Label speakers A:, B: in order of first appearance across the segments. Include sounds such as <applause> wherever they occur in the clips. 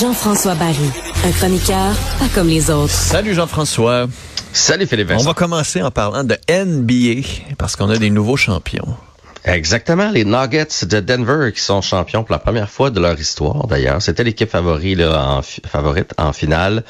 A: Jean-François Barry, un chroniqueur pas comme les autres.
B: Salut Jean-François.
C: Salut Philippe
B: On va commencer en parlant de NBA parce qu'on a des nouveaux champions.
C: Exactement, les Nuggets de Denver qui sont champions pour la première fois de leur histoire d'ailleurs. C'était l'équipe favorite, là, en, favorite en finale.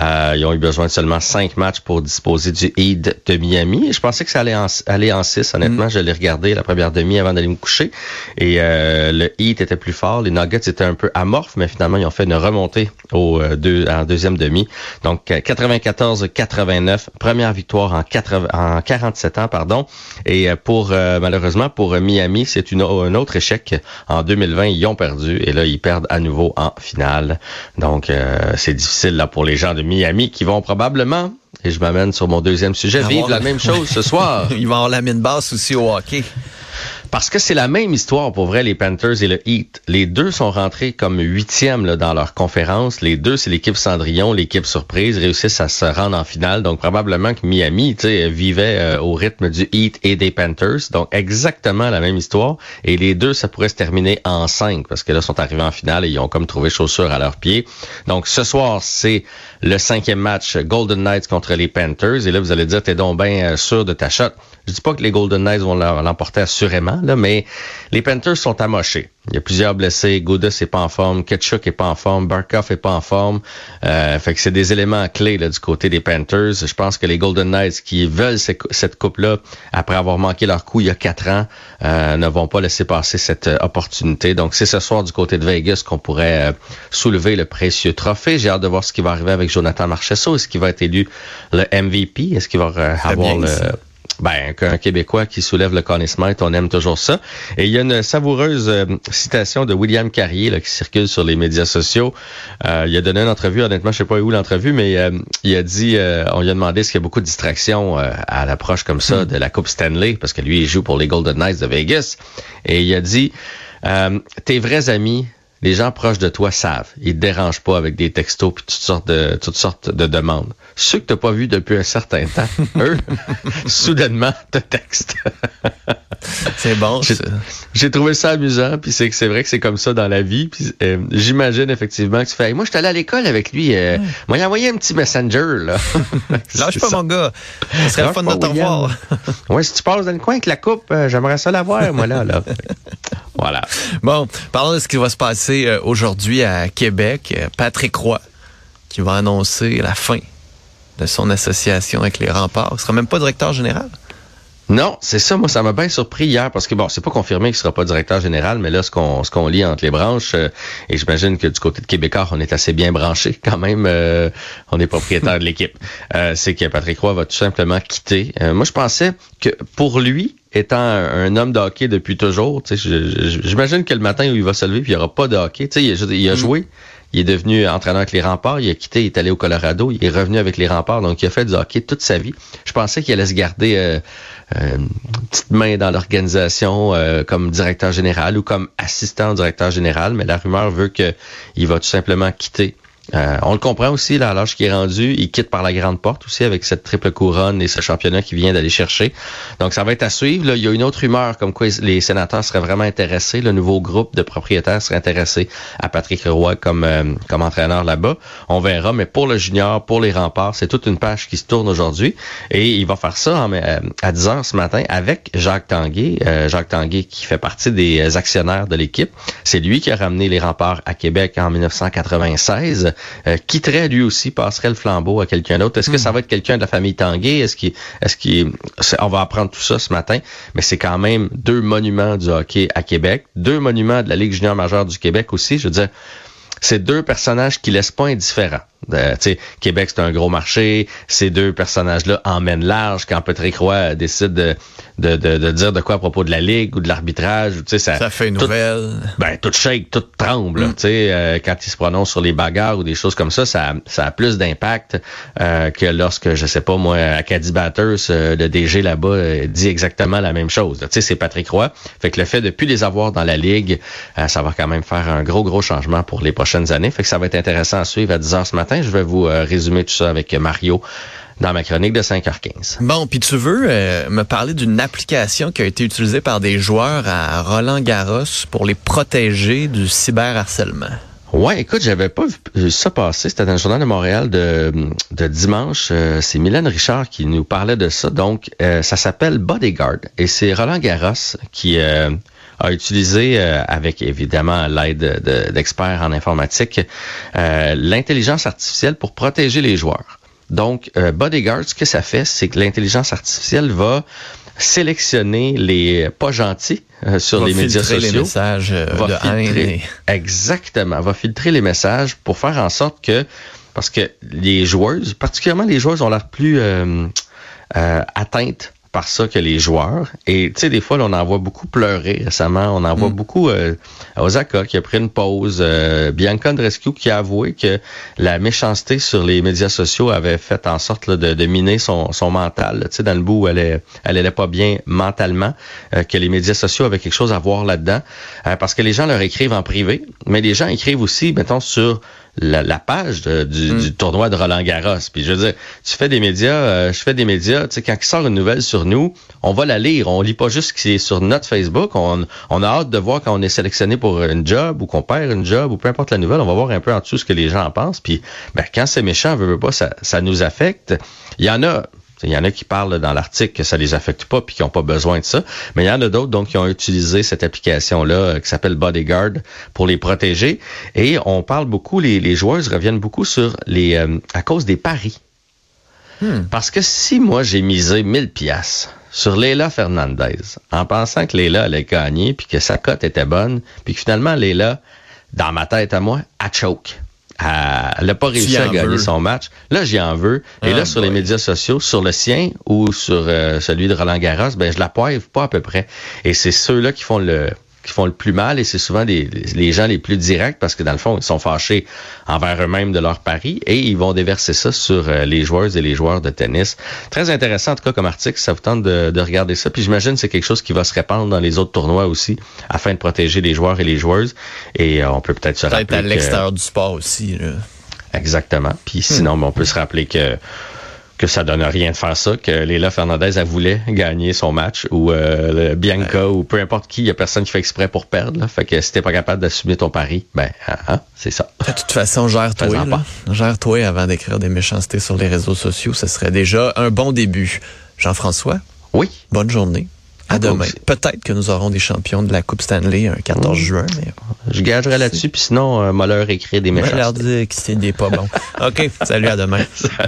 C: Euh, ils ont eu besoin de seulement cinq matchs pour disposer du Heat de Miami. Je pensais que ça allait en, aller en six. Honnêtement, mm. je l'ai regardé la première demi avant d'aller me coucher. Et euh, le Heat était plus fort. Les Nuggets étaient un peu amorphes, mais finalement, ils ont fait une remontée au euh, deux, en deuxième demi. Donc 94-89, première victoire en, 80, en 47 ans, pardon. Et pour malheureusement pour Miami, c'est une, un autre échec. En 2020, ils ont perdu et là, ils perdent à nouveau en finale. Donc, euh, c'est difficile là pour les gens de Miami qui vont probablement, et je m'amène sur mon deuxième sujet, vivre la même chose ce soir. <laughs>
B: ils vont avoir la mine basse aussi au hockey.
C: Parce que c'est la même histoire pour vrai, les Panthers et le Heat. Les deux sont rentrés comme huitièmes dans leur conférence. Les deux, c'est l'équipe Cendrillon, l'équipe surprise, réussissent à se rendre en finale. Donc probablement que Miami vivait euh, au rythme du Heat et des Panthers. Donc exactement la même histoire. Et les deux, ça pourrait se terminer en cinq parce que là, sont arrivés en finale et ils ont comme trouvé chaussures à leurs pieds. Donc ce soir, c'est le cinquième match Golden Knights contre les Panthers. Et là, vous allez dire, t'es donc bien euh, sûr de ta shot. Je dis pas que les Golden Knights vont l'emporter assurément, là, mais les Panthers sont amochés. Il y a plusieurs blessés. Goudas est pas en forme. Ketchuk est pas en forme. Barkov est pas en forme. Euh, fait que c'est des éléments clés là, du côté des Panthers. Je pense que les Golden Knights qui veulent cette coupe-là, après avoir manqué leur coup il y a quatre ans, euh, ne vont pas laisser passer cette euh, opportunité. Donc c'est ce soir du côté de Vegas qu'on pourrait soulever le précieux trophée. J'ai hâte de voir ce qui va arriver avec Jonathan Marchesso. Est-ce qu'il va être élu le MVP? Est-ce qu'il va avoir le... Ben, un Québécois qui soulève le Conn on aime toujours ça. Et il y a une savoureuse euh, citation de William Carrier là, qui circule sur les médias sociaux. Euh, il a donné une entrevue, honnêtement, je sais pas où l'entrevue, mais euh, il a dit, on lui a demandé qu'il y a beaucoup de distractions à l'approche comme ça de la Coupe Stanley, parce que lui, il joue pour les Golden Knights de Vegas. Et il a dit, tes vrais amis, les gens proches de toi savent. Ils te dérangent pas avec des textos puis toutes sortes de toutes sortes de demandes. Ceux que t'as pas vus depuis un certain temps, <laughs> eux, <laughs> soudainement te textent. <laughs>
B: c'est bon.
C: J'ai trouvé ça amusant puis c'est c'est vrai que c'est comme ça dans la vie. Puis euh, j'imagine effectivement que tu fais. moi, je suis allé à l'école avec lui. Euh, Moi, il a envoyé un petit messenger là.
B: Lâche pas mon gars. Ce serait le fun de te revoir.
C: ouais, si tu passes dans le coin avec la coupe, euh, j'aimerais ça la voir moi là là. Voilà.
B: Bon, parlons de ce qui va se passer euh, aujourd'hui à Québec. Euh, Patrick Roy qui va annoncer la fin de son association avec les remparts. Il sera même pas directeur général.
C: Non, c'est ça. Moi, ça m'a bien surpris hier parce que bon, c'est pas confirmé qu'il sera pas directeur général, mais là, ce qu'on ce qu'on lit entre les branches, euh, et j'imagine que du côté de Québécois, on est assez bien branché quand même. on est propriétaire de l'équipe. c'est que Patrick Roy va tout simplement quitter. moi, je pensais que pour lui, étant un, homme de hockey depuis toujours, j'imagine que le matin où il va se lever, puis il n'y aura pas de hockey. Il, il a mm. joué, il est devenu entraîneur avec les remparts, il a quitté, il est allé au Colorado, il est revenu avec les remparts, donc il a fait du hockey toute sa vie. Je pensais qu'il allait se garder euh, euh, une petite main dans l'organisation euh, comme directeur général ou comme assistant directeur général, mais la rumeur veut qu'il va tout simplement quitter euh, on le comprend aussi, là, à l'âge qui est rendu, il quitte par la grande porte aussi avec cette triple couronne et ce championnat qu'il vient d'aller chercher. Donc, ça va être à suivre. Il y a une autre rumeur comme quoi les sénateurs seraient vraiment intéressés. Le nouveau groupe de propriétaires serait intéressé à Patrick Roy comme, euh, comme entraîneur là-bas. On verra, mais pour le junior, pour les remparts, c'est toute une page qui se tourne aujourd'hui. Et il va faire ça euh, à 10 heures ce matin avec Jacques Tanguay. Jacques Tanguay qui fait partie des actionnaires de l'équipe. C'est lui qui a ramené les remparts à Québec en 1996 euh, quitterait lui aussi, passerait le flambeau à quelqu'un d'autre. Est-ce que ça hmm. va être quelqu'un de la famille Tanguay? Est-ce qu'il, est-ce qu'il, on va apprendre tout ça ce matin, mais c'est quand même deux monuments du hockey à Québec, deux monuments de la Ligue junior majeure du Québec aussi. Je veux dire, c'est deux personnages qui laissent pas indifférents. Euh, Québec, c'est un gros marché. Ces deux personnages-là emmènent large quand Patrick Roy décide de, de, de, dire de quoi à propos de la Ligue ou de l'arbitrage. Ça,
B: ça fait une nouvelle.
C: Ben, tout shake, tout tremble. Mm. Euh, quand il se prononce sur les bagarres ou des choses comme ça, ça, ça a plus d'impact euh, que lorsque, je sais pas, moi, Acadie Batters, euh, le DG là-bas, euh, dit exactement la même chose. C'est Patrick Roy. Fait que le fait de plus les avoir dans la Ligue, ça va quand même faire un gros, gros changement pour les prochaines années. Fait que ça va être intéressant à suivre à 10 heures ce matin. Je vais vous résumer tout ça avec Mario dans ma chronique de 5h15.
B: Bon, puis tu veux euh, me parler d'une application qui a été utilisée par des joueurs à Roland Garros pour les protéger du cyberharcèlement?
C: Ouais, écoute, j'avais pas vu ça passer. C'était dans le journal de Montréal de, de dimanche. Euh, c'est Mylène Richard qui nous parlait de ça. Donc, euh, ça s'appelle Bodyguard et c'est Roland Garros qui euh, a utilisé, avec évidemment l'aide d'experts en informatique, l'intelligence artificielle pour protéger les joueurs. Donc, Bodyguard, ce que ça fait, c'est que l'intelligence artificielle va sélectionner les pas gentils euh, sur les médias sociaux. Les
B: messages euh, va de filtrer,
C: Exactement. Va filtrer les messages pour faire en sorte que, parce que les joueuses, particulièrement les joueuses, ont l'air plus euh, atteintes par ça que les joueurs. Et tu sais, des fois, on en voit beaucoup pleurer récemment. On en voit mm. beaucoup euh, Osaka qui a pris une pause. Euh, Bianca Andrescu qui a avoué que la méchanceté sur les médias sociaux avait fait en sorte de, de, miner son, son mental. Tu sais, dans le bout où elle est, elle allait pas bien mentalement, euh, que les médias sociaux avaient quelque chose à voir là-dedans. Euh, parce que les gens leur écrivent en privé, mais les gens écrivent aussi, mettons, sur la, page mm. du, tournoi de Roland Garros. Puis je veux dire, tu fais des médias, euh, je fais des médias, tu sais, quand il sort une nouvelle sur nous, on va la lire. On lit pas juste ce qui est sur notre Facebook. On, on a hâte de voir quand on est sélectionné pour une job ou qu'on perd une job ou peu importe la nouvelle, on va voir un peu en dessous ce que les gens en pensent. Puis ben, quand c'est méchant, veut, veut pas, ça, ça nous affecte. Il y en a, il y en a qui parlent dans l'article que ça les affecte pas puis qui n'ont pas besoin de ça. Mais il y en a d'autres donc qui ont utilisé cette application-là euh, qui s'appelle Bodyguard pour les protéger. Et on parle beaucoup, les, les joueuses reviennent beaucoup sur les euh, à cause des paris. Hmm. Parce que si moi j'ai misé 1000 pièces sur Leila Fernandez en pensant que Leila allait gagner puis que sa cote était bonne puis que finalement Leila dans ma tête à moi a choke elle n'a pas réussi à gagner son match. Là, j'y en veux. Et là, sur les médias sociaux, sur le sien ou sur euh, celui de Roland Garros, ben je la poivre pas à peu près. Et c'est ceux-là qui font le qui font le plus mal et c'est souvent des, les gens les plus directs parce que dans le fond, ils sont fâchés envers eux-mêmes de leur pari et ils vont déverser ça sur euh, les joueurs et les joueurs de tennis. Très intéressant en tout cas comme article, ça vous tente de, de regarder ça. Puis j'imagine que c'est quelque chose qui va se répandre dans les autres tournois aussi afin de protéger les joueurs et les joueuses. Et euh, on peut peut-être se rappeler
B: peut-être à l'extérieur du sport aussi. Là.
C: Exactement. Puis sinon, ben, on peut se rappeler que que ça donne rien de faire ça, que Léla Fernandez a voulu gagner son match ou euh, Bianca ou peu importe qui, il y a personne qui fait exprès pour perdre. Là. Fait que si t'es pas capable d'assumer ton pari, ben hein, hein c'est ça.
B: De toute façon, gère-toi. Gère-toi avant d'écrire des méchancetés sur les réseaux sociaux. Ce serait déjà un bon début. Jean-François?
C: Oui.
B: Bonne journée. À demain. Peut-être que nous aurons des champions de la Coupe Stanley un 14 juin. Mais...
C: Je gagerai là-dessus, puis sinon, euh, leur écrit des méchancetés.
B: Je leur dire que c'est des pas bons. <laughs> OK. Salut, à demain.